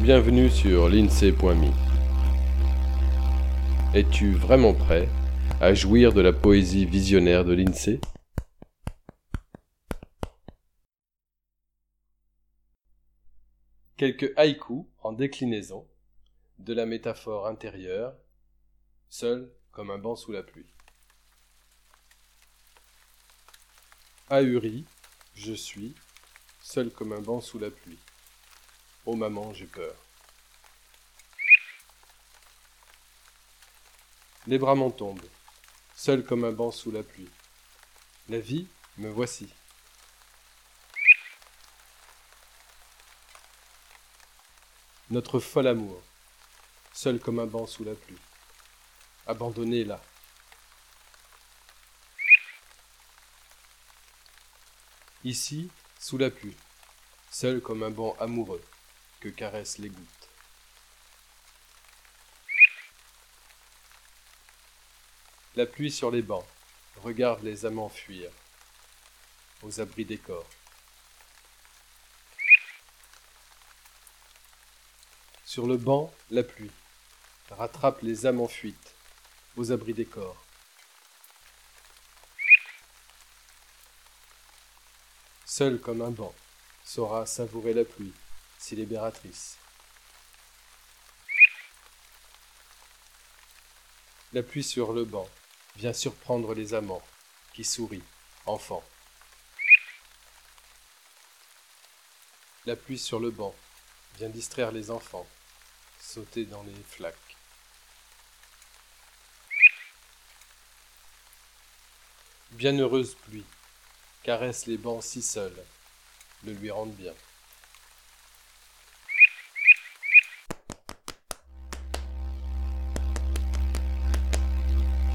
Bienvenue sur l'INSEE.me. Es-tu vraiment prêt à jouir de la poésie visionnaire de l'INSEE? Quelques haïkus en déclinaison de la métaphore intérieure, seul comme un banc sous la pluie. Ahuri, je suis, seul comme un banc sous la pluie. Oh maman, j'ai peur. Les bras m'en tombent, seul comme un banc sous la pluie. La vie, me voici. Notre fol amour, seul comme un banc sous la pluie. Abandonné là. Ici, sous la pluie, seul comme un banc amoureux les gouttes. La pluie sur les bancs regarde les amants fuir aux abris des corps. Sur le banc, la pluie rattrape les âmes en fuite aux abris des corps. Seul comme un banc, saura savourer la pluie, si libératrice. La pluie sur le banc vient surprendre les amants, qui sourient, enfants. La pluie sur le banc vient distraire les enfants, sauter dans les flaques. Bienheureuse pluie, caresse les bancs si seuls, le lui rendent bien.